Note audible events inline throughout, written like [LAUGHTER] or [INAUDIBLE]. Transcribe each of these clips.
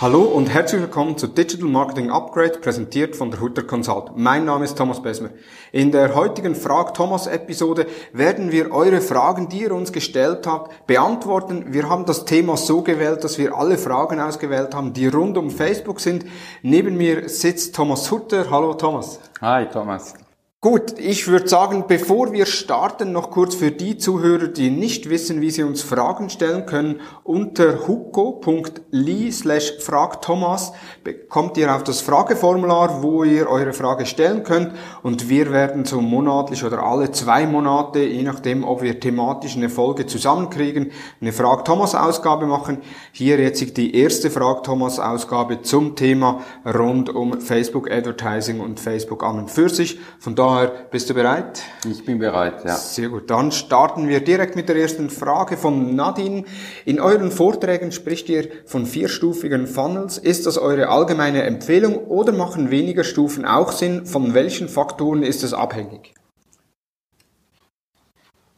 Hallo und herzlich willkommen zu Digital Marketing Upgrade, präsentiert von der Hutter Consult. Mein Name ist Thomas Besmer. In der heutigen Frag Thomas Episode werden wir eure Fragen, die ihr uns gestellt habt, beantworten. Wir haben das Thema so gewählt, dass wir alle Fragen ausgewählt haben, die rund um Facebook sind. Neben mir sitzt Thomas Hutter. Hallo Thomas. Hi Thomas. Gut, ich würde sagen, bevor wir starten, noch kurz für die Zuhörer, die nicht wissen, wie sie uns Fragen stellen können, unter huko.li slash fragthomas bekommt ihr auf das Frageformular, wo ihr eure Frage stellen könnt und wir werden so monatlich oder alle zwei Monate, je nachdem, ob wir thematisch eine Folge zusammenkriegen, eine Frag-Thomas-Ausgabe machen. Hier jetzt die erste Frag-Thomas-Ausgabe zum Thema rund um Facebook Advertising und Facebook an und für sich. Von daher bist du bereit? Ich bin bereit, ja. Sehr gut. Dann starten wir direkt mit der ersten Frage von Nadine. In euren Vorträgen spricht ihr von vierstufigen Funnels. Ist das eure allgemeine Empfehlung oder machen weniger Stufen auch Sinn? Von welchen Faktoren ist es abhängig?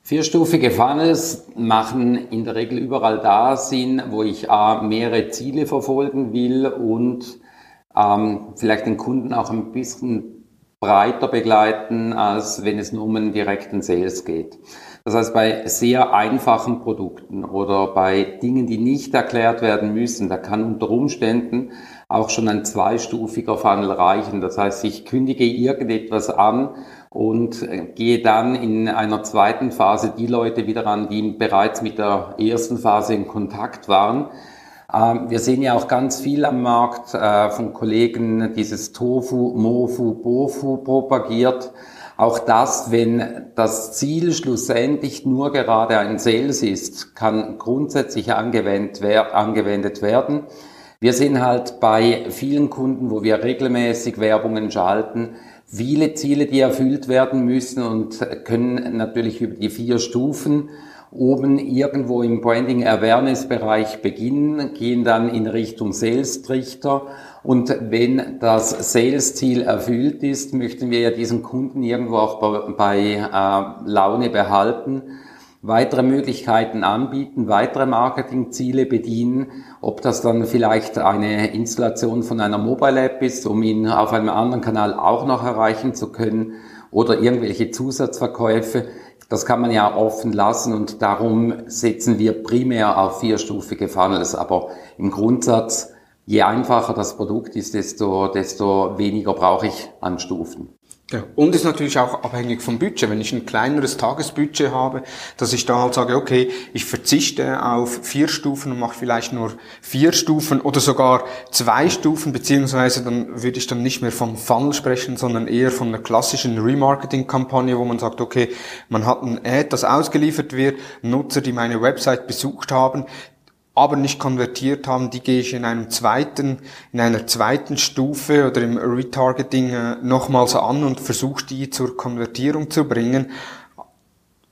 Vierstufige Funnels machen in der Regel überall da Sinn, wo ich A, mehrere Ziele verfolgen will und ähm, vielleicht den Kunden auch ein bisschen breiter begleiten, als wenn es nur um einen direkten Sales geht. Das heißt, bei sehr einfachen Produkten oder bei Dingen, die nicht erklärt werden müssen, da kann unter Umständen auch schon ein zweistufiger Funnel reichen. Das heißt, ich kündige irgendetwas an und gehe dann in einer zweiten Phase die Leute wieder an, die bereits mit der ersten Phase in Kontakt waren wir sehen ja auch ganz viel am Markt äh, von Kollegen dieses Tofu, Mofu, Bofu propagiert. Auch das, wenn das Ziel schlussendlich nur gerade ein Sales ist, kann grundsätzlich angewendet werden. Wir sehen halt bei vielen Kunden, wo wir regelmäßig Werbungen schalten, viele Ziele, die erfüllt werden müssen und können natürlich über die vier Stufen oben irgendwo im Branding Awareness Bereich beginnen, gehen dann in Richtung Sales Trichter und wenn das Sales Ziel erfüllt ist, möchten wir ja diesen Kunden irgendwo auch bei, äh, Laune behalten, weitere Möglichkeiten anbieten, weitere Marketingziele bedienen, ob das dann vielleicht eine Installation von einer Mobile App ist, um ihn auf einem anderen Kanal auch noch erreichen zu können oder irgendwelche Zusatzverkäufe. Das kann man ja offen lassen und darum setzen wir primär auf vierstufige Funnels. Aber im Grundsatz, je einfacher das Produkt ist, desto, desto weniger brauche ich an Stufen. Ja, und ist natürlich auch abhängig vom Budget. Wenn ich ein kleineres Tagesbudget habe, dass ich da halt sage, okay, ich verzichte auf vier Stufen und mache vielleicht nur vier Stufen oder sogar zwei Stufen, beziehungsweise dann würde ich dann nicht mehr vom Funnel sprechen, sondern eher von einer klassischen Remarketing-Kampagne, wo man sagt, okay, man hat ein Ad, das ausgeliefert wird, Nutzer, die meine Website besucht haben, aber nicht konvertiert haben, die gehe ich in einem zweiten, in einer zweiten Stufe oder im Retargeting äh, nochmals an und versuche die zur Konvertierung zu bringen.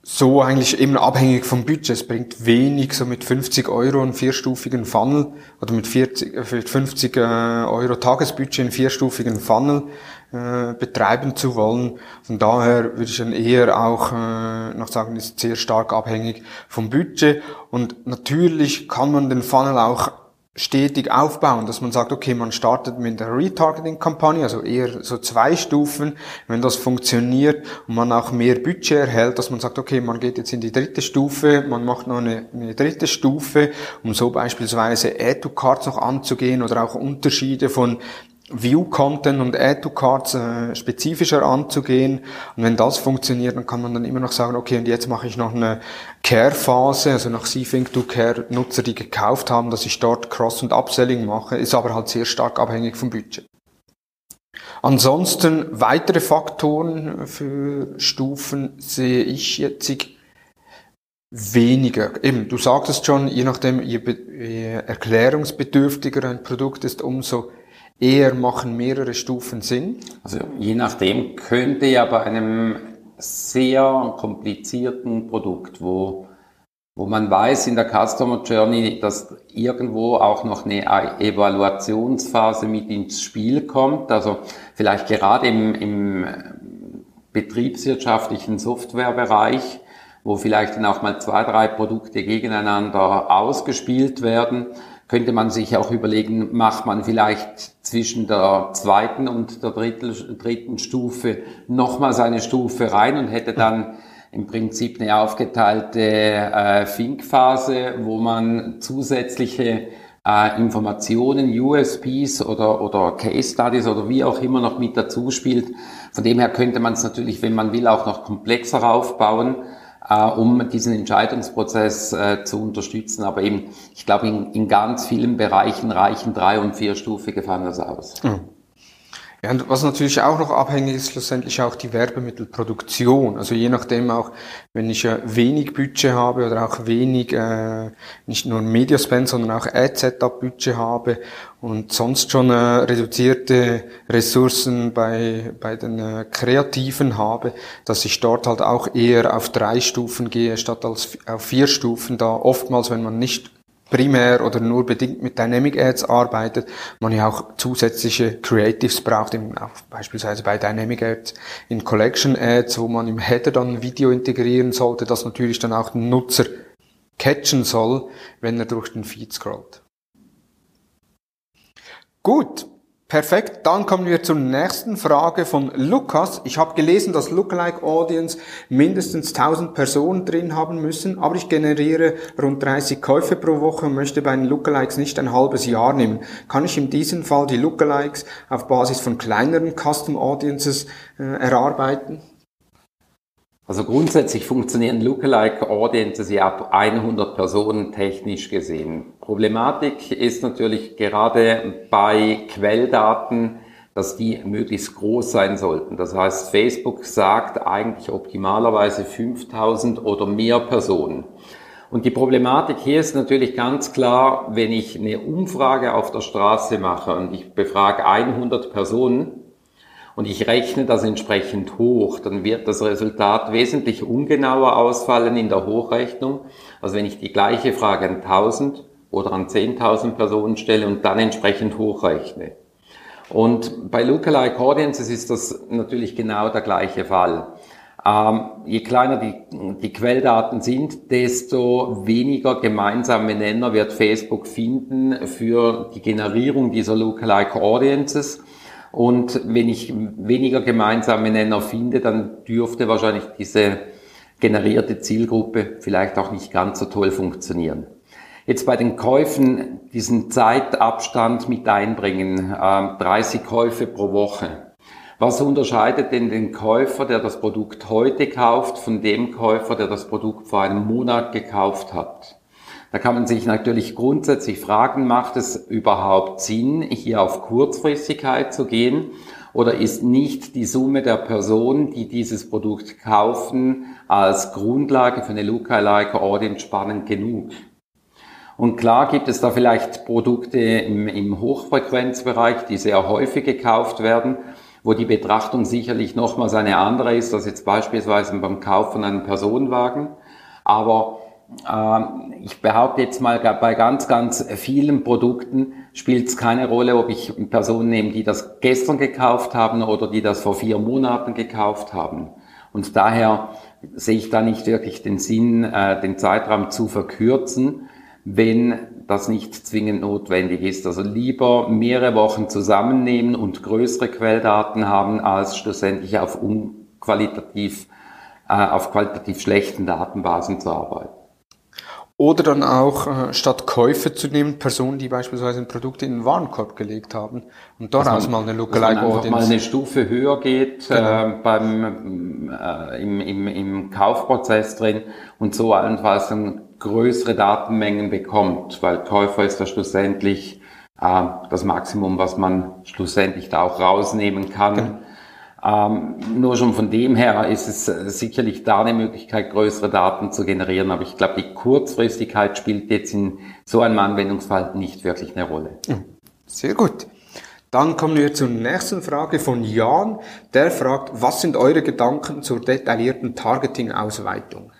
So eigentlich eben abhängig vom Budget. Es bringt wenig, so mit 50 Euro einen vierstufigen Funnel oder mit 40, 50 äh, Euro Tagesbudget einen vierstufigen Funnel äh, betreiben zu wollen. Von daher würde ich dann eher auch äh, noch sagen, ist sehr stark abhängig vom Budget. Und natürlich kann man den Funnel auch stetig aufbauen, dass man sagt, okay, man startet mit der Retargeting-Kampagne, also eher so zwei Stufen. Wenn das funktioniert und man auch mehr Budget erhält, dass man sagt, okay, man geht jetzt in die dritte Stufe, man macht noch eine, eine dritte Stufe, um so beispielsweise Add-to-Cards noch anzugehen oder auch Unterschiede von View-Content und Add-to-Cards äh, spezifischer anzugehen. Und wenn das funktioniert, dann kann man dann immer noch sagen, okay, und jetzt mache ich noch eine Care-Phase, also nach C-Think to Care Nutzer, die gekauft haben, dass ich dort Cross- und Upselling mache, ist aber halt sehr stark abhängig vom Budget. Ansonsten weitere Faktoren für Stufen sehe ich jetzt weniger. Eben, du sagtest schon, je nachdem, je, je erklärungsbedürftiger ein Produkt ist, umso eher machen mehrere Stufen Sinn? Also je nachdem könnte ja bei einem sehr komplizierten Produkt, wo, wo man weiß in der Customer Journey, dass irgendwo auch noch eine Evaluationsphase mit ins Spiel kommt, also vielleicht gerade im, im betriebswirtschaftlichen Softwarebereich, wo vielleicht dann auch mal zwei, drei Produkte gegeneinander ausgespielt werden, könnte man sich auch überlegen, macht man vielleicht zwischen der zweiten und der dritten Stufe nochmals eine Stufe rein und hätte dann im Prinzip eine aufgeteilte äh, Think-Phase, wo man zusätzliche äh, Informationen, USPs oder, oder Case Studies oder wie auch immer noch mit dazu spielt. Von dem her könnte man es natürlich, wenn man will, auch noch komplexer aufbauen äh, um diesen Entscheidungsprozess äh, zu unterstützen. Aber eben, ich glaube, in, in ganz vielen Bereichen reichen drei- und vierstufige Funnels aus. Mhm. Ja, und was natürlich auch noch abhängig ist, schlussendlich auch die Werbemittelproduktion. Also je nachdem auch, wenn ich äh, wenig Budget habe oder auch wenig, äh, nicht nur Mediaspend, sondern auch Ad-Setup-Budget habe und sonst schon äh, reduzierte Ressourcen bei, bei den äh, Kreativen habe, dass ich dort halt auch eher auf drei Stufen gehe, statt als auf vier Stufen, da oftmals, wenn man nicht primär oder nur bedingt mit Dynamic Ads arbeitet, man ja auch zusätzliche Creatives braucht, auch beispielsweise bei Dynamic Ads in Collection Ads, wo man im Header dann ein Video integrieren sollte, das natürlich dann auch den Nutzer catchen soll, wenn er durch den Feed scrollt. Gut, Perfekt, dann kommen wir zur nächsten Frage von Lukas. Ich habe gelesen, dass Lookalike Audience mindestens 1000 Personen drin haben müssen, aber ich generiere rund 30 Käufe pro Woche und möchte bei den Lookalikes nicht ein halbes Jahr nehmen. Kann ich in diesem Fall die Lookalikes auf Basis von kleineren Custom Audiences äh, erarbeiten? Also grundsätzlich funktionieren Lookalike Audiences ja ab 100 Personen technisch gesehen. Problematik ist natürlich gerade bei Quelldaten, dass die möglichst groß sein sollten. Das heißt, Facebook sagt eigentlich optimalerweise 5000 oder mehr Personen. Und die Problematik hier ist natürlich ganz klar, wenn ich eine Umfrage auf der Straße mache und ich befrage 100 Personen, und ich rechne das entsprechend hoch, dann wird das Resultat wesentlich ungenauer ausfallen in der Hochrechnung, als wenn ich die gleiche Frage an 1000 oder an 10.000 Personen stelle und dann entsprechend hochrechne. Und bei Lookalike Audiences ist das natürlich genau der gleiche Fall. Ähm, je kleiner die, die Quelldaten sind, desto weniger gemeinsame Nenner wird Facebook finden für die Generierung dieser Lookalike Audiences. Und wenn ich weniger gemeinsame Nenner finde, dann dürfte wahrscheinlich diese generierte Zielgruppe vielleicht auch nicht ganz so toll funktionieren. Jetzt bei den Käufen diesen Zeitabstand mit einbringen, 30 Käufe pro Woche. Was unterscheidet denn den Käufer, der das Produkt heute kauft, von dem Käufer, der das Produkt vor einem Monat gekauft hat? Da kann man sich natürlich grundsätzlich fragen, macht es überhaupt Sinn, hier auf Kurzfristigkeit zu gehen? Oder ist nicht die Summe der Personen, die dieses Produkt kaufen, als Grundlage für eine Lookalike Audience spannend genug? Und klar gibt es da vielleicht Produkte im, im Hochfrequenzbereich, die sehr häufig gekauft werden, wo die Betrachtung sicherlich nochmals eine andere ist, als jetzt beispielsweise beim Kauf von einem Personenwagen. Aber ich behaupte jetzt mal, bei ganz, ganz vielen Produkten spielt es keine Rolle, ob ich Personen nehme, die das gestern gekauft haben oder die das vor vier Monaten gekauft haben. Und daher sehe ich da nicht wirklich den Sinn, äh, den Zeitraum zu verkürzen, wenn das nicht zwingend notwendig ist. Also lieber mehrere Wochen zusammennehmen und größere Quelldaten haben, als schlussendlich auf unqualitativ, äh, auf qualitativ schlechten Datenbasen zu arbeiten. Oder dann auch äh, statt Käufe zu nehmen, Personen, die beispielsweise ein Produkt in den Warenkorb gelegt haben und daraus man, mal eine Lookalike Audience. mal eine Stufe höher geht genau. äh, beim äh, im, im, im Kaufprozess drin und so allenfalls dann größere Datenmengen bekommt, weil Käufer ist da schlussendlich äh, das Maximum, was man schlussendlich da auch rausnehmen kann. Genau. Ähm, nur schon von dem her ist es äh, sicherlich da eine Möglichkeit, größere Daten zu generieren. Aber ich glaube, die Kurzfristigkeit spielt jetzt in so einem Anwendungsfall nicht wirklich eine Rolle. Sehr gut. Dann kommen wir zur nächsten Frage von Jan. Der fragt, was sind eure Gedanken zur detaillierten Targeting-Ausweitung?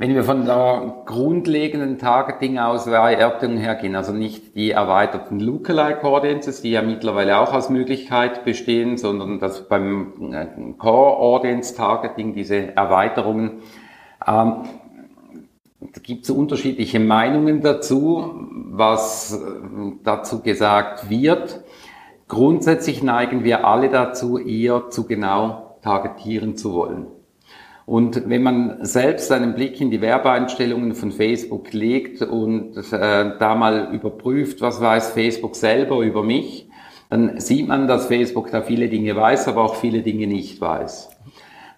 Wenn wir von der grundlegenden Targeting-Auswertung hergehen, also nicht die erweiterten Lookalike Audiences, die ja mittlerweile auch als Möglichkeit bestehen, sondern das beim äh, Core Audience Targeting, diese Erweiterungen, ähm, da gibt es unterschiedliche Meinungen dazu, was äh, dazu gesagt wird. Grundsätzlich neigen wir alle dazu, eher zu genau targetieren zu wollen. Und wenn man selbst einen Blick in die Werbeeinstellungen von Facebook legt und äh, da mal überprüft, was weiß Facebook selber über mich, dann sieht man, dass Facebook da viele Dinge weiß, aber auch viele Dinge nicht weiß.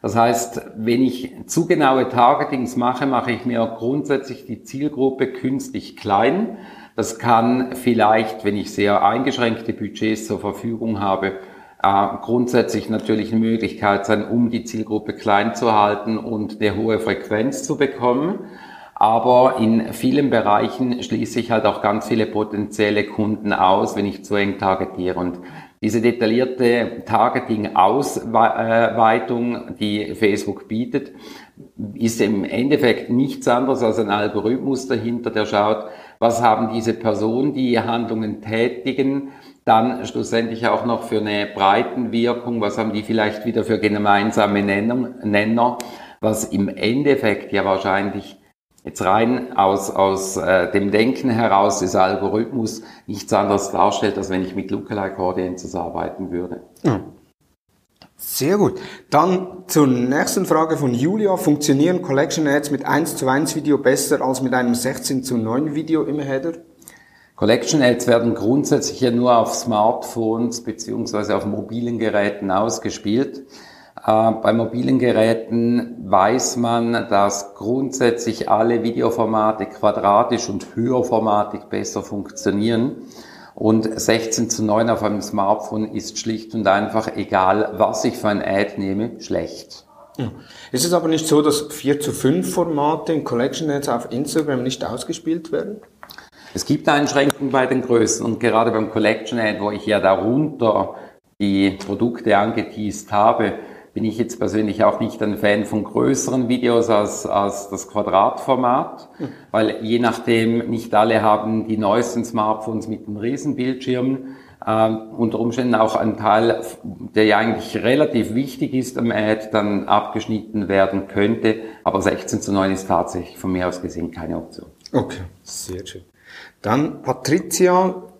Das heißt, wenn ich zu genaue Targetings mache, mache ich mir grundsätzlich die Zielgruppe künstlich klein. Das kann vielleicht, wenn ich sehr eingeschränkte Budgets zur Verfügung habe, äh, grundsätzlich natürlich eine Möglichkeit sein, um die Zielgruppe klein zu halten und eine hohe Frequenz zu bekommen. Aber in vielen Bereichen schließe ich halt auch ganz viele potenzielle Kunden aus, wenn ich zu eng targetiere. Und diese detaillierte Targeting-Ausweitung, die Facebook bietet, ist im Endeffekt nichts anderes als ein Algorithmus dahinter, der schaut, was haben diese Personen, die Handlungen tätigen, dann schlussendlich auch noch für eine Breitenwirkung, was haben die vielleicht wieder für gemeinsame Nenner, was im Endeffekt ja wahrscheinlich jetzt rein aus, aus äh, dem Denken heraus des Algorithmus nichts anderes darstellt, als wenn ich mit Lookalike Audiences arbeiten würde. Ja. Sehr gut. Dann zur nächsten Frage von Julia. Funktionieren Collection Ads mit 1 zu 1 Video besser als mit einem 16 zu 9 Video im Header? Collection Ads werden grundsätzlich ja nur auf Smartphones beziehungsweise auf mobilen Geräten ausgespielt. Äh, bei mobilen Geräten weiß man, dass grundsätzlich alle Videoformate quadratisch und höherformatig besser funktionieren. Und 16 zu 9 auf einem Smartphone ist schlicht und einfach, egal was ich für ein Ad nehme, schlecht. Ja. Ist es aber nicht so, dass 4 zu 5 Formate in Collection Ads auf Instagram nicht ausgespielt werden? Es gibt Einschränkungen bei den Größen und gerade beim Collection Ad, wo ich ja darunter die Produkte angeteased habe, bin ich jetzt persönlich auch nicht ein Fan von größeren Videos als, als das Quadratformat, mhm. weil je nachdem nicht alle haben die neuesten Smartphones mit einem Riesenbildschirm. Äh, unter Umständen auch ein Teil, der ja eigentlich relativ wichtig ist am Ad, dann abgeschnitten werden könnte. Aber 16 zu 9 ist tatsächlich von mir aus gesehen keine Option. Okay, sehr schön. Dann Patricia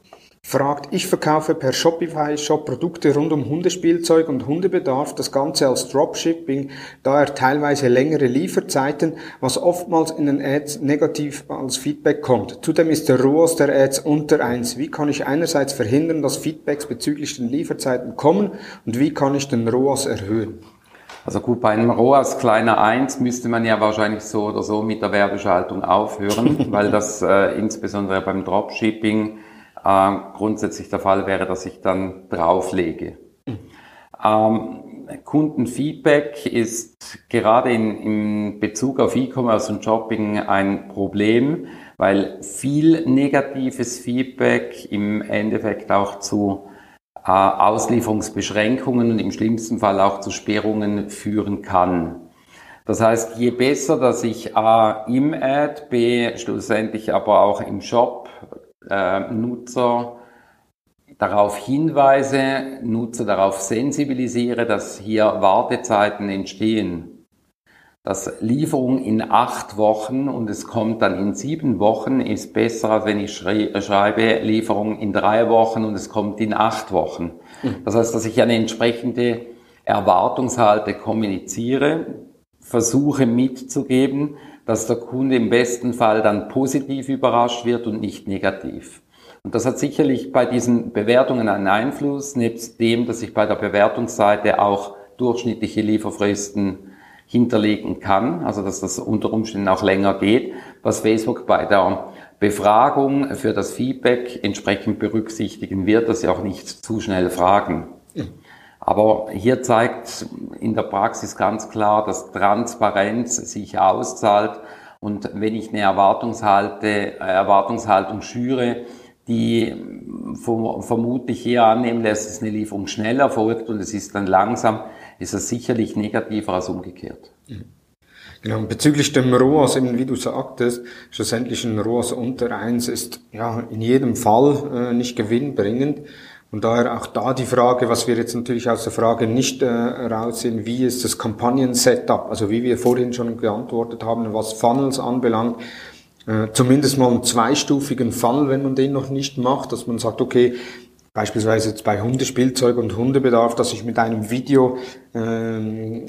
fragt, ich verkaufe per Shopify-Shop Produkte rund um Hundespielzeug und Hundebedarf, das Ganze als Dropshipping, da er teilweise längere Lieferzeiten, was oftmals in den Ads negativ als Feedback kommt. Zudem ist der ROAS der Ads unter eins. Wie kann ich einerseits verhindern, dass Feedbacks bezüglich den Lieferzeiten kommen und wie kann ich den ROAS erhöhen? Also gut, bei einem ROAS kleiner eins müsste man ja wahrscheinlich so oder so mit der Werbeschaltung aufhören, [LAUGHS] weil das äh, insbesondere beim Dropshipping äh, grundsätzlich der Fall wäre, dass ich dann drauflege. Ähm, Kundenfeedback ist gerade in, in Bezug auf E-Commerce und Shopping ein Problem, weil viel negatives Feedback im Endeffekt auch zu Auslieferungsbeschränkungen und im schlimmsten Fall auch zu Sperrungen führen kann. Das heißt, je besser, dass ich A im Ad, B schlussendlich aber auch im Shop äh, Nutzer darauf hinweise, Nutzer darauf sensibilisiere, dass hier Wartezeiten entstehen. Dass Lieferung in acht Wochen und es kommt dann in sieben Wochen ist besser, als wenn ich schreibe Lieferung in drei Wochen und es kommt in acht Wochen. Mhm. Das heißt, dass ich eine entsprechende Erwartungshalte kommuniziere, versuche mitzugeben, dass der Kunde im besten Fall dann positiv überrascht wird und nicht negativ. Und das hat sicherlich bei diesen Bewertungen einen Einfluss, nebst dem, dass ich bei der Bewertungsseite auch durchschnittliche Lieferfristen hinterlegen kann, also dass das unter Umständen auch länger geht, was Facebook bei der Befragung für das Feedback entsprechend berücksichtigen wird, dass sie auch nicht zu schnell fragen. Aber hier zeigt in der Praxis ganz klar, dass Transparenz sich auszahlt. Und wenn ich eine Erwartungshalte, Erwartungshaltung schüre, die vermutlich eher annehmen lässt, dass eine Lieferung schnell erfolgt und es ist dann langsam, ist das sicherlich negativer als umgekehrt. Genau, bezüglich dem ROAS, eben wie du sagtest, schlussendlich ein ROAS unter eins ist ja in jedem Fall äh, nicht gewinnbringend. Und daher auch da die Frage, was wir jetzt natürlich aus der Frage nicht äh, raussehen, wie ist das Kampagnen-Setup, also wie wir vorhin schon geantwortet haben, was Funnels anbelangt, äh, zumindest mal einen zweistufigen Funnel, wenn man den noch nicht macht, dass man sagt, okay, beispielsweise jetzt bei Hundespielzeug und Hundebedarf, dass ich mit einem Video ähm,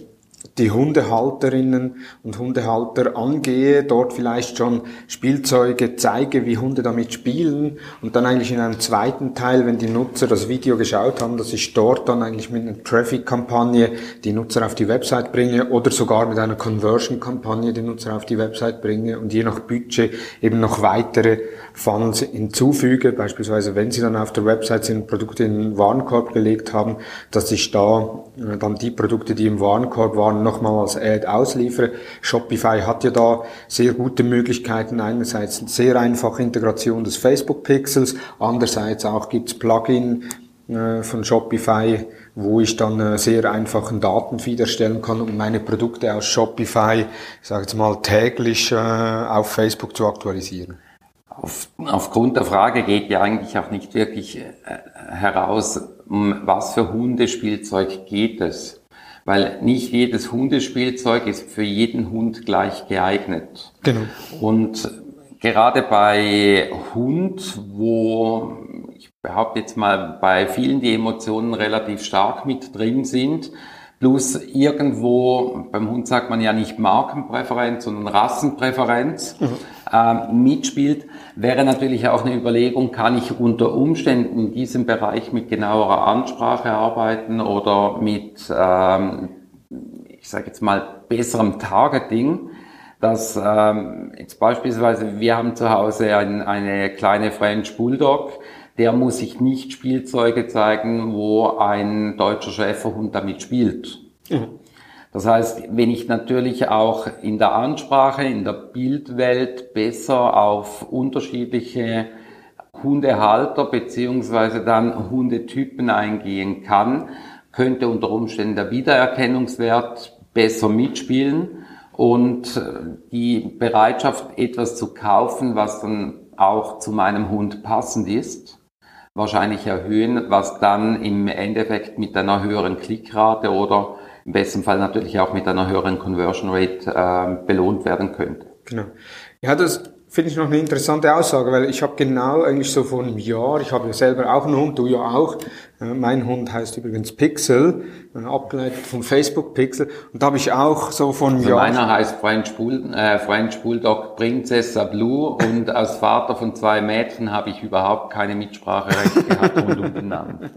die Hundehalterinnen und Hundehalter angehe, dort vielleicht schon Spielzeuge zeige, wie Hunde damit spielen und dann eigentlich in einem zweiten Teil, wenn die Nutzer das Video geschaut haben, dass ich dort dann eigentlich mit einer Traffic-Kampagne die Nutzer auf die Website bringe oder sogar mit einer Conversion-Kampagne die Nutzer auf die Website bringe und je nach Budget eben noch weitere Funnels hinzufüge, beispielsweise wenn Sie dann auf der Website sind, Produkte in den Warenkorb gelegt haben, dass ich da äh, dann die Produkte, die im Warenkorb waren, nochmal als Ad ausliefere. Shopify hat ja da sehr gute Möglichkeiten. Einerseits sehr einfache Integration des Facebook-Pixels, andererseits auch gibt's Plugin äh, von Shopify, wo ich dann äh, sehr einfachen Datenfeed erstellen kann, um meine Produkte aus Shopify, ich sage jetzt mal, täglich auf Facebook zu aktualisieren. Auf, aufgrund der Frage geht ja eigentlich auch nicht wirklich äh, heraus, um was für Hundespielzeug geht es. Weil nicht jedes Hundespielzeug ist für jeden Hund gleich geeignet. Genau. Und gerade bei Hund, wo ich behaupte jetzt mal bei vielen die Emotionen relativ stark mit drin sind, plus irgendwo, beim Hund sagt man ja nicht Markenpräferenz, sondern Rassenpräferenz, mhm. äh, mitspielt, wäre natürlich auch eine Überlegung, kann ich unter Umständen in diesem Bereich mit genauerer Ansprache arbeiten oder mit, ähm, ich sage jetzt mal, besserem Targeting. Dass ähm, jetzt beispielsweise, wir haben zu Hause ein, eine kleine French Bulldog, der muss sich nicht Spielzeuge zeigen, wo ein deutscher Schäferhund damit spielt. Mhm. Das heißt, wenn ich natürlich auch in der Ansprache, in der Bildwelt besser auf unterschiedliche Hundehalter beziehungsweise dann Hundetypen eingehen kann, könnte unter Umständen der Wiedererkennungswert besser mitspielen und äh, die Bereitschaft, etwas zu kaufen, was dann auch zu meinem Hund passend ist, wahrscheinlich erhöhen, was dann im Endeffekt mit einer höheren Klickrate oder im besten Fall natürlich auch mit einer höheren Conversion Rate äh, belohnt werden könnte. Genau. Ja, das finde ich noch eine interessante Aussage, weil ich habe genau eigentlich so vor einem Jahr, ich habe ja selber auch einen Hund, du ja auch, äh, mein Hund heißt übrigens Pixel, äh, abgeleitet vom Facebook Pixel, und da habe ich auch so vor einem also Jahr... Meiner heißt French, Bull, äh, French Bulldog Princessa Blue und als Vater von zwei Mädchen habe ich überhaupt keine Mitspracherecht gehabt rund um den Namen.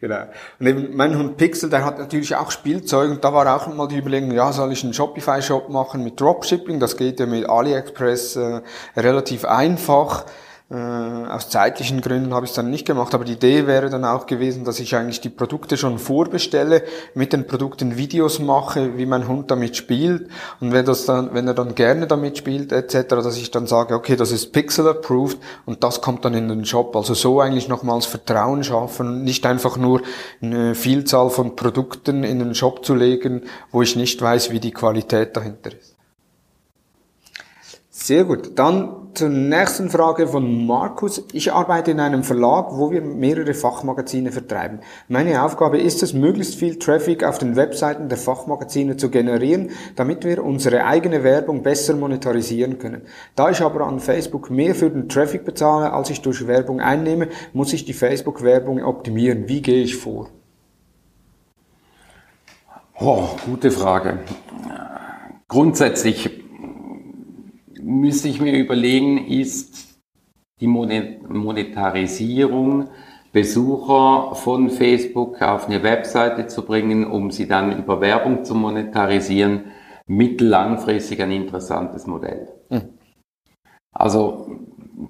Genau. Und eben mein Hund Pixel, der hat natürlich auch Spielzeug und da war auch mal die Überlegung, ja, soll ich einen Shopify-Shop machen mit Dropshipping? Das geht ja mit AliExpress äh, relativ einfach. Äh, aus zeitlichen Gründen habe ich es dann nicht gemacht, aber die Idee wäre dann auch gewesen, dass ich eigentlich die Produkte schon vorbestelle, mit den Produkten Videos mache, wie mein Hund damit spielt und wenn das dann, wenn er dann gerne damit spielt etc., dass ich dann sage, okay, das ist Pixel approved und das kommt dann in den Shop. Also so eigentlich nochmals Vertrauen schaffen, nicht einfach nur eine Vielzahl von Produkten in den Shop zu legen, wo ich nicht weiß, wie die Qualität dahinter ist. Sehr gut. Dann zur nächsten Frage von Markus. Ich arbeite in einem Verlag, wo wir mehrere Fachmagazine vertreiben. Meine Aufgabe ist es, möglichst viel Traffic auf den Webseiten der Fachmagazine zu generieren, damit wir unsere eigene Werbung besser monetarisieren können. Da ich aber an Facebook mehr für den Traffic bezahle, als ich durch Werbung einnehme, muss ich die Facebook-Werbung optimieren. Wie gehe ich vor? Oh, gute Frage. Grundsätzlich müsste ich mir überlegen, ist die Monetarisierung Besucher von Facebook auf eine Webseite zu bringen, um sie dann über Werbung zu monetarisieren, mittellangfristig ein interessantes Modell. Mhm. Also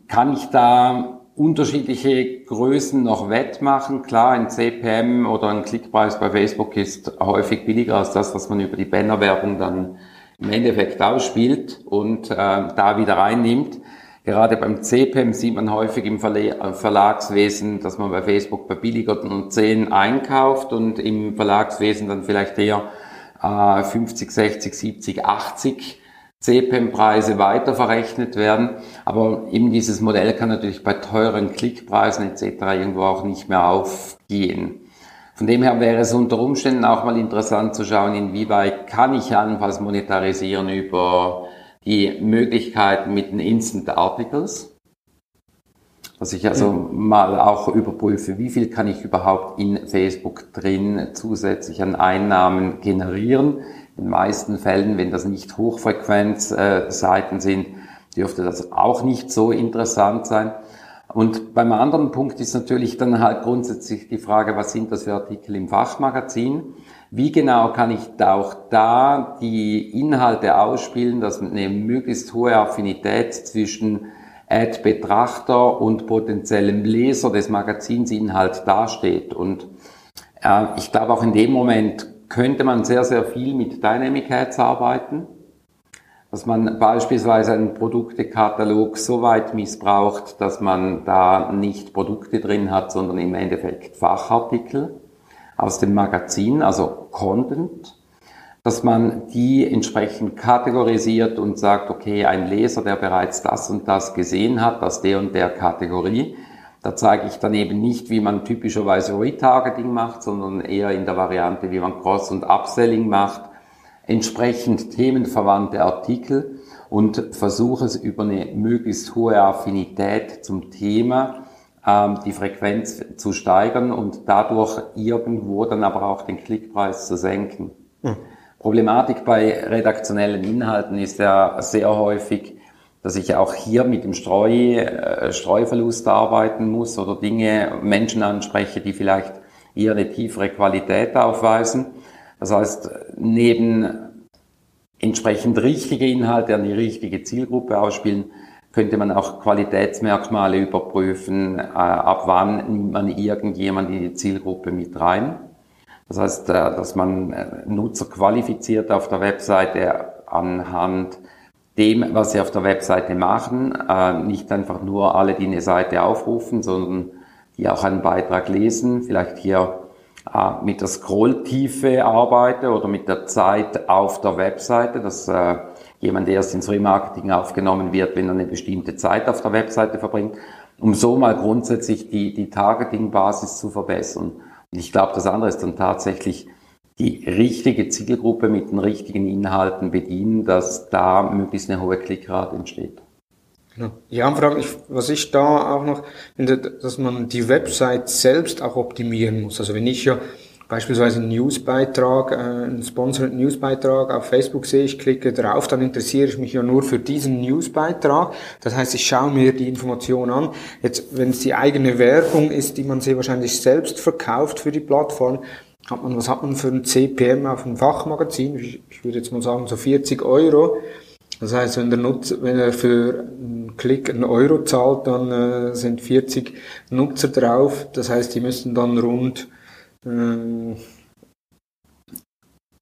kann ich da unterschiedliche Größen noch wettmachen. Klar, ein CPM oder ein Klickpreis bei Facebook ist häufig billiger als das, was man über die Bannerwerbung dann im Endeffekt ausspielt und äh, da wieder reinnimmt. Gerade beim CPM sieht man häufig im äh, Verlagswesen, dass man bei Facebook bei billigeren 10 einkauft und im Verlagswesen dann vielleicht eher äh, 50, 60, 70, 80 CPM-Preise weiter verrechnet werden. Aber eben dieses Modell kann natürlich bei teuren Klickpreisen etc. irgendwo auch nicht mehr aufgehen. Von dem her wäre es unter Umständen auch mal interessant zu schauen, inwieweit kann ich allenfalls monetarisieren über die Möglichkeiten mit den Instant Articles. Dass ich also mhm. mal auch überprüfe, wie viel kann ich überhaupt in Facebook drin zusätzlich an Einnahmen generieren in den meisten Fällen, wenn das nicht Hochfrequenzseiten sind, dürfte das auch nicht so interessant sein. Und beim anderen Punkt ist natürlich dann halt grundsätzlich die Frage, was sind das für Artikel im Fachmagazin? Wie genau kann ich da auch da die Inhalte ausspielen, dass eine möglichst hohe Affinität zwischen Ad-Betrachter und potenziellem Leser des Magazinsinhalt dasteht? Und äh, ich glaube auch in dem Moment könnte man sehr, sehr viel mit Dynamic Ads arbeiten, dass man beispielsweise einen Produktekatalog so weit missbraucht, dass man da nicht Produkte drin hat, sondern im Endeffekt Fachartikel aus dem Magazin, also Content, dass man die entsprechend kategorisiert und sagt, okay, ein Leser, der bereits das und das gesehen hat, aus der und der Kategorie, da zeige ich dann eben nicht, wie man typischerweise Retargeting macht, sondern eher in der Variante, wie man Cross- und Upselling macht, entsprechend themenverwandte Artikel und versuche es über eine möglichst hohe Affinität zum Thema ähm, die Frequenz zu steigern und dadurch irgendwo dann aber auch den Klickpreis zu senken. Hm. Problematik bei redaktionellen Inhalten ist ja sehr häufig, dass ich auch hier mit dem Streu, äh, Streuverlust arbeiten muss oder Dinge, Menschen anspreche, die vielleicht eher eine tiefere Qualität aufweisen. Das heißt, neben entsprechend richtige Inhalte an die richtige Zielgruppe ausspielen, könnte man auch Qualitätsmerkmale überprüfen, äh, ab wann nimmt man irgendjemand in die Zielgruppe mit rein. Das heißt, äh, dass man äh, Nutzer qualifiziert auf der Webseite anhand dem, was sie auf der Webseite machen, nicht einfach nur alle, die eine Seite aufrufen, sondern die auch einen Beitrag lesen, vielleicht hier äh, mit der Scrolltiefe arbeite oder mit der Zeit auf der Webseite, dass äh, jemand erst ins Remarketing aufgenommen wird, wenn er eine bestimmte Zeit auf der Webseite verbringt, um so mal grundsätzlich die, die Targeting-Basis zu verbessern. Und ich glaube, das andere ist dann tatsächlich die richtige Zielgruppe mit den richtigen Inhalten bedienen, dass da möglichst eine hohe Klickrate entsteht. Genau. Ja, Frage, ich, was ich da auch noch finde, dass man die Website selbst auch optimieren muss. Also wenn ich ja beispielsweise einen Newsbeitrag, äh, einen Sponsored Newsbeitrag auf Facebook sehe, ich klicke drauf, dann interessiere ich mich ja nur für diesen Newsbeitrag. Das heißt, ich schaue mir die Information an. Jetzt, wenn es die eigene Werbung ist, die man sehr wahrscheinlich selbst verkauft für die Plattform, hat man, was hat man für ein CPM auf einem Fachmagazin? Ich, ich würde jetzt mal sagen so 40 Euro. Das heißt, wenn der Nutzer, wenn er für einen Klick einen Euro zahlt, dann äh, sind 40 Nutzer drauf. Das heißt, die müssen dann rund äh,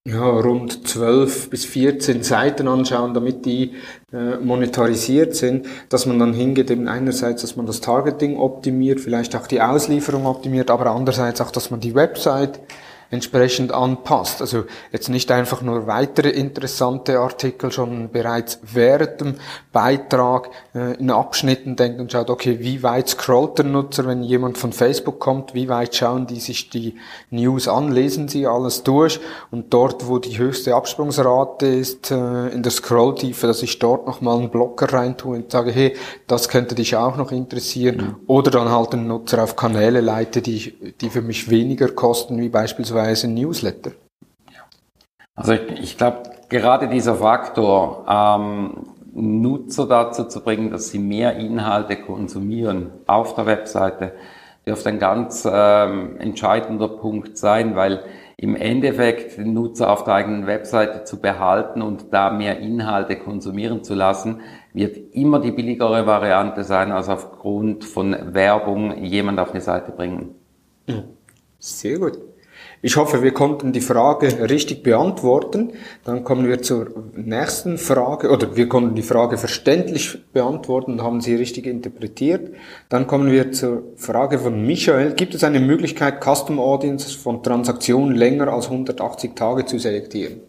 ja, rund 12 bis 14 Seiten anschauen, damit die äh, monetarisiert sind, dass man dann hingeht, eben einerseits, dass man das Targeting optimiert, vielleicht auch die Auslieferung optimiert, aber andererseits auch, dass man die Website entsprechend anpasst. Also jetzt nicht einfach nur weitere interessante Artikel schon bereits während dem Beitrag äh, in Abschnitten denkt und schaut, okay, wie weit scrollt der Nutzer, wenn jemand von Facebook kommt, wie weit schauen die sich die News an, lesen sie alles durch und dort, wo die höchste Absprungsrate ist, äh, in der Scrolltiefe, dass ich dort nochmal einen Blocker reintue und sage, hey, das könnte dich auch noch interessieren mhm. oder dann halt den Nutzer auf Kanäle leite, die, die für mich weniger kosten, wie beispielsweise beziehungsweise Newsletter? Also ich, ich glaube, gerade dieser Faktor, ähm, Nutzer dazu zu bringen, dass sie mehr Inhalte konsumieren auf der Webseite, dürfte ein ganz ähm, entscheidender Punkt sein, weil im Endeffekt den Nutzer auf der eigenen Webseite zu behalten und da mehr Inhalte konsumieren zu lassen, wird immer die billigere Variante sein, als aufgrund von Werbung jemand auf eine Seite bringen. Sehr gut. Ich hoffe, wir konnten die Frage richtig beantworten. Dann kommen wir zur nächsten Frage, oder wir konnten die Frage verständlich beantworten und haben sie richtig interpretiert. Dann kommen wir zur Frage von Michael. Gibt es eine Möglichkeit, Custom Audience von Transaktionen länger als 180 Tage zu selektieren?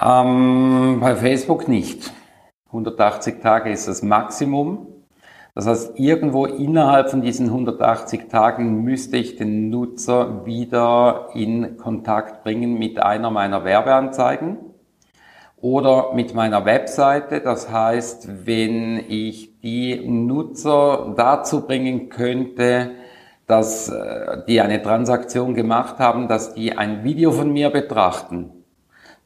Ähm, bei Facebook nicht. 180 Tage ist das Maximum. Das heißt, irgendwo innerhalb von diesen 180 Tagen müsste ich den Nutzer wieder in Kontakt bringen mit einer meiner Werbeanzeigen oder mit meiner Webseite. Das heißt, wenn ich die Nutzer dazu bringen könnte, dass äh, die eine Transaktion gemacht haben, dass die ein Video von mir betrachten.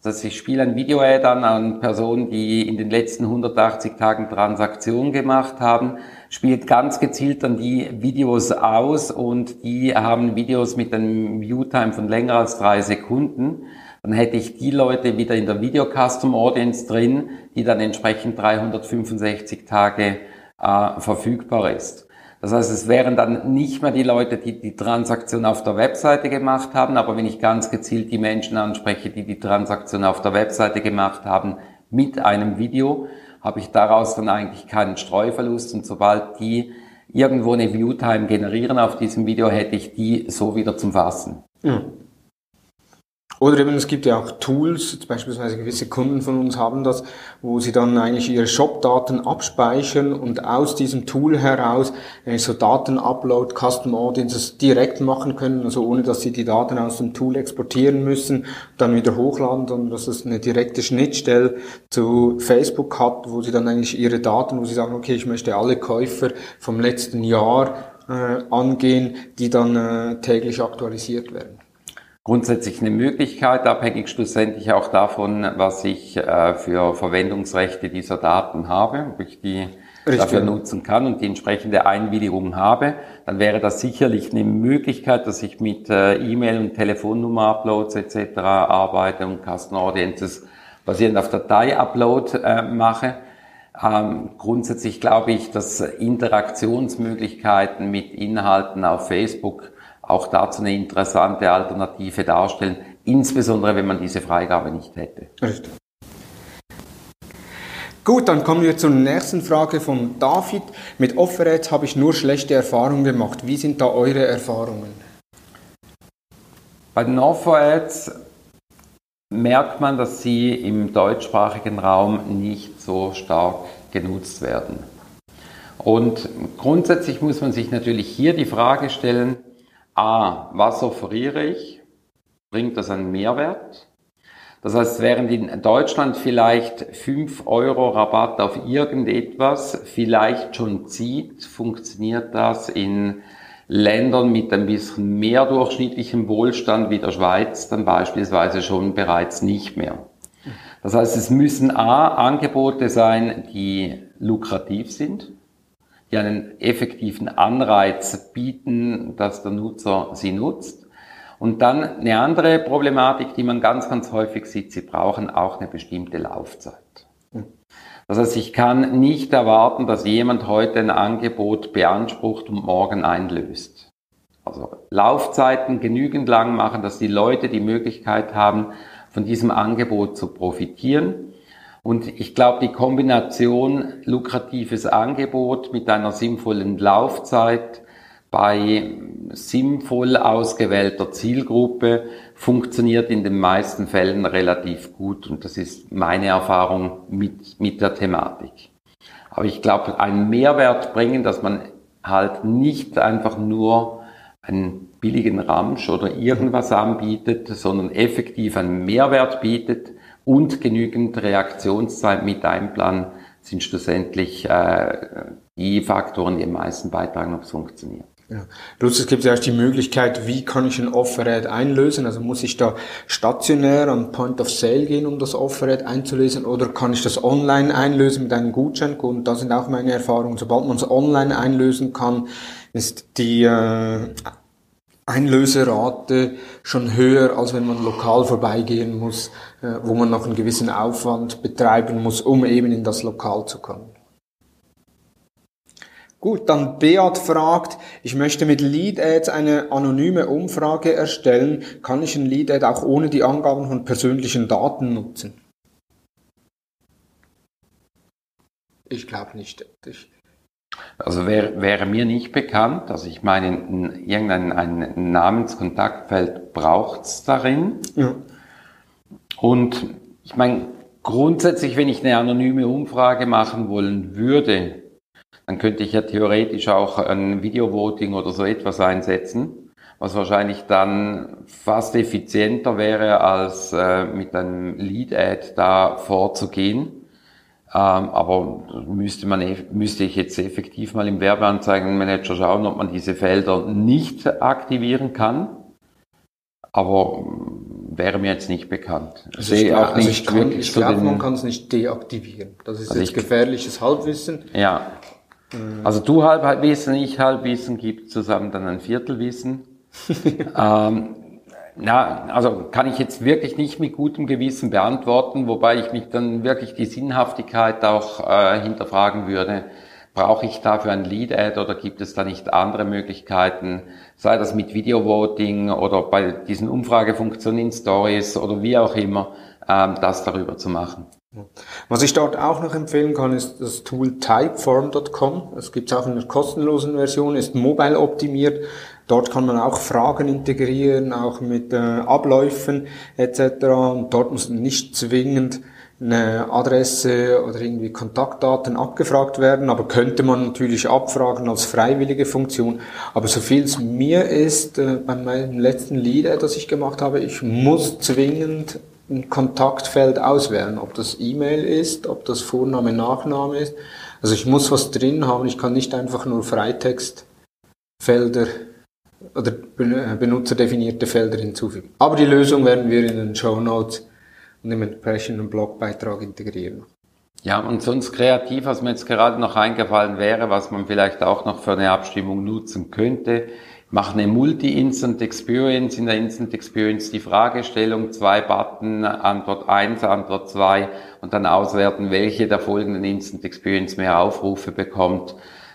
Das heißt, ich spiele ein Video-Ad an an Personen, die in den letzten 180 Tagen Transaktionen gemacht haben, spielt ganz gezielt dann die Videos aus und die haben Videos mit einem Viewtime von länger als drei Sekunden dann hätte ich die Leute wieder in der Video Custom Audience drin, die dann entsprechend 365 Tage äh, verfügbar ist. Das heißt, es wären dann nicht mehr die Leute, die die Transaktion auf der Webseite gemacht haben, aber wenn ich ganz gezielt die Menschen anspreche, die die Transaktion auf der Webseite gemacht haben, mit einem Video, habe ich daraus dann eigentlich keinen Streuverlust und sobald die irgendwo eine Viewtime generieren auf diesem Video, hätte ich die so wieder zum Fassen. Ja. Oder eben, es gibt ja auch Tools, beispielsweise gewisse Kunden von uns haben das, wo sie dann eigentlich ihre Shop-Daten abspeichern und aus diesem Tool heraus äh, so Daten-Upload, Custom Audiences direkt machen können, also ohne dass sie die Daten aus dem Tool exportieren müssen, dann wieder hochladen, sondern dass es eine direkte Schnittstelle zu Facebook hat, wo sie dann eigentlich ihre Daten, wo sie sagen, okay, ich möchte alle Käufer vom letzten Jahr äh, angehen, die dann äh, täglich aktualisiert werden grundsätzlich eine Möglichkeit, abhängig schlussendlich auch davon, was ich äh, für Verwendungsrechte dieser Daten habe, ob ich die Richtig. dafür nutzen kann und die entsprechende Einwilligung habe, dann wäre das sicherlich eine Möglichkeit, dass ich mit äh, E-Mail und Telefonnummer-Uploads etc. arbeite und Custom Audiences basierend auf Datei-Upload äh, mache. Ähm, grundsätzlich glaube ich, dass Interaktionsmöglichkeiten mit Inhalten auf Facebook auch dazu eine interessante Alternative darstellen, insbesondere wenn man diese Freigabe nicht hätte. Richtig. Gut, dann kommen wir zur nächsten Frage von David. Mit Offerads habe ich nur schlechte Erfahrungen gemacht. Wie sind da eure Erfahrungen? Bei den Offerads merkt man, dass sie im deutschsprachigen Raum nicht so stark genutzt werden. Und grundsätzlich muss man sich natürlich hier die Frage stellen, A, was offeriere ich? Bringt das einen Mehrwert? Das heißt, während in Deutschland vielleicht 5 Euro Rabatt auf irgendetwas vielleicht schon zieht, funktioniert das in Ländern mit ein bisschen mehr durchschnittlichem Wohlstand wie der Schweiz dann beispielsweise schon bereits nicht mehr. Das heißt, es müssen A, Angebote sein, die lukrativ sind, die einen effektiven Anreiz bieten, dass der Nutzer sie nutzt. Und dann eine andere Problematik, die man ganz, ganz häufig sieht, sie brauchen auch eine bestimmte Laufzeit. Das heißt, ich kann nicht erwarten, dass jemand heute ein Angebot beansprucht und morgen einlöst. Also Laufzeiten genügend lang machen, dass die Leute die Möglichkeit haben, von diesem Angebot zu profitieren und ich glaube, die Kombination lukratives Angebot mit einer sinnvollen Laufzeit bei sinnvoll ausgewählter Zielgruppe funktioniert in den meisten Fällen relativ gut. Und das ist meine Erfahrung mit, mit der Thematik. Aber ich glaube, einen Mehrwert bringen, dass man halt nicht einfach nur einen billigen Ramsch oder irgendwas anbietet, sondern effektiv einen Mehrwert bietet, und genügend Reaktionszeit mit einplanen sind schlussendlich äh, die Faktoren, die am meisten beitragen, ob es funktioniert. Ja. Plus es gibt ja auch die Möglichkeit, wie kann ich ein Offerad einlösen? Also muss ich da stationär am Point of Sale gehen, um das Offerad einzulösen, oder kann ich das online einlösen mit einem Gutscheincode? Und da sind auch meine Erfahrungen. Sobald man es online einlösen kann, ist die äh, Einlöserate schon höher, als wenn man lokal vorbeigehen muss, äh, wo man noch einen gewissen Aufwand betreiben muss, um eben in das Lokal zu kommen. Gut, dann Beat fragt, ich möchte mit Lead Ads eine anonyme Umfrage erstellen. Kann ich ein Lead Ad auch ohne die Angaben von persönlichen Daten nutzen? Ich glaube nicht. Ich also wäre, wäre mir nicht bekannt, also ich meine, irgendein ein Namenskontaktfeld braucht's darin. Ja. Und Ich meine, grundsätzlich, wenn ich eine anonyme Umfrage machen wollen würde, dann könnte ich ja theoretisch auch ein Video-Voting oder so etwas einsetzen, was wahrscheinlich dann fast effizienter wäre, als äh, mit einem Lead-Ad da vorzugehen. Ähm, aber müsste man, müsste ich jetzt effektiv mal im Werbeanzeigenmanager schauen, ob man diese Felder nicht aktivieren kann. Aber wäre mir jetzt nicht bekannt. Also ich, auch also ich, kann, ich glaube, man kann es nicht deaktivieren. Das ist also jetzt gefährliches Halbwissen. Ja. Also du Halbwissen, ich Halbwissen, gibt zusammen dann ein Viertelwissen. [LAUGHS] ähm, na, also kann ich jetzt wirklich nicht mit gutem Gewissen beantworten, wobei ich mich dann wirklich die Sinnhaftigkeit auch äh, hinterfragen würde. Brauche ich dafür ein Lead-Ad oder gibt es da nicht andere Möglichkeiten, sei das mit Video-Voting oder bei diesen Umfragefunktionen in Stories oder wie auch immer, ähm, das darüber zu machen. Was ich dort auch noch empfehlen kann, ist das Tool typeform.com. Es gibt es auch in einer kostenlosen Version, ist mobile optimiert. Dort kann man auch Fragen integrieren, auch mit äh, Abläufen etc. Und dort muss nicht zwingend eine Adresse oder irgendwie Kontaktdaten abgefragt werden, aber könnte man natürlich abfragen als freiwillige Funktion. Aber so viel es mir ist, äh, bei meinem letzten Lied, das ich gemacht habe, ich muss zwingend ein Kontaktfeld auswählen, ob das E-Mail ist, ob das Vorname, Nachname ist. Also ich muss was drin haben, ich kann nicht einfach nur Freitextfelder oder benutzerdefinierte Felder hinzufügen. Aber die Lösung werden wir in den Show Notes und im entsprechenden Blogbeitrag integrieren. Ja, und sonst kreativ, was mir jetzt gerade noch eingefallen wäre, was man vielleicht auch noch für eine Abstimmung nutzen könnte, mache eine Multi-Instant Experience. In der Instant Experience die Fragestellung, zwei Button, Antwort 1, Antwort 2 und dann auswerten, welche der folgenden Instant Experience mehr Aufrufe bekommt.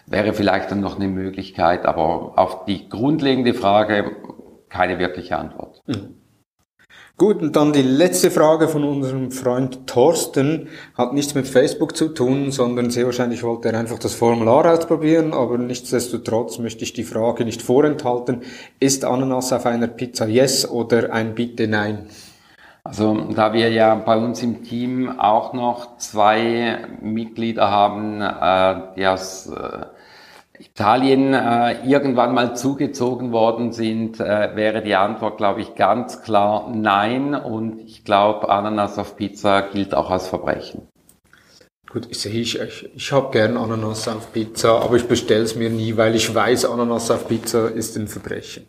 Wäre vielleicht dann noch eine Möglichkeit, aber auf die grundlegende Frage keine wirkliche Antwort. Mhm. Gut, und dann die letzte Frage von unserem Freund Thorsten hat nichts mit Facebook zu tun, sondern sehr wahrscheinlich wollte er einfach das Formular ausprobieren, aber nichtsdestotrotz möchte ich die Frage nicht vorenthalten. Ist Ananas auf einer Pizza yes oder ein Bitte nein? Also da wir ja bei uns im Team auch noch zwei Mitglieder haben, äh, die aus äh, Italien äh, irgendwann mal zugezogen worden sind, äh, wäre die Antwort, glaube ich, ganz klar nein. Und ich glaube, Ananas auf Pizza gilt auch als Verbrechen. Gut, ich, ich, ich, ich habe gern Ananas auf Pizza, aber ich bestelle es mir nie, weil ich weiß, Ananas auf Pizza ist ein Verbrechen.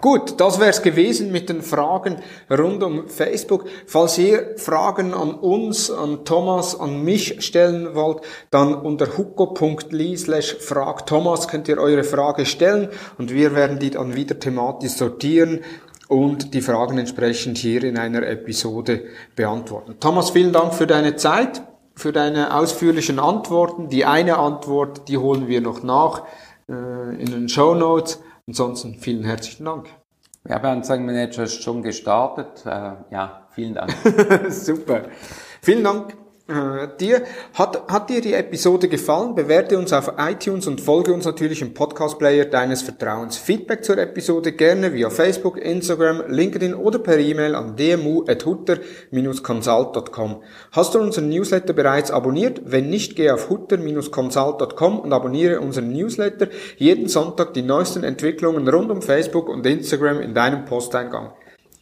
Gut, das wär's gewesen mit den Fragen rund um Facebook. Falls ihr Fragen an uns, an Thomas, an mich stellen wollt, dann unter huko.ly slash frag Thomas könnt ihr eure Frage stellen und wir werden die dann wieder thematisch sortieren und die Fragen entsprechend hier in einer Episode beantworten. Thomas, vielen Dank für deine Zeit, für deine ausführlichen Antworten. Die eine Antwort, die holen wir noch nach äh, in den Show Notes. Ansonsten vielen herzlichen Dank. Werbeanzeigenmanager ist schon gestartet. Äh, ja, vielen Dank. [LAUGHS] Super. Vielen Dank äh, dir. Hat, hat dir die Episode gefallen? Bewerte uns auf iTunes und folge uns natürlich im Podcast-Player deines Vertrauens. Feedback zur Episode gerne via Facebook, Instagram, LinkedIn oder per E-Mail an dmu.hutter-consult.com. Hast du unseren Newsletter bereits abonniert? Wenn nicht, geh auf hutter-consult.com und abonniere unseren Newsletter. Jeden Sonntag die neuesten Entwicklungen rund um Facebook und Instagram in deinem Posteingang.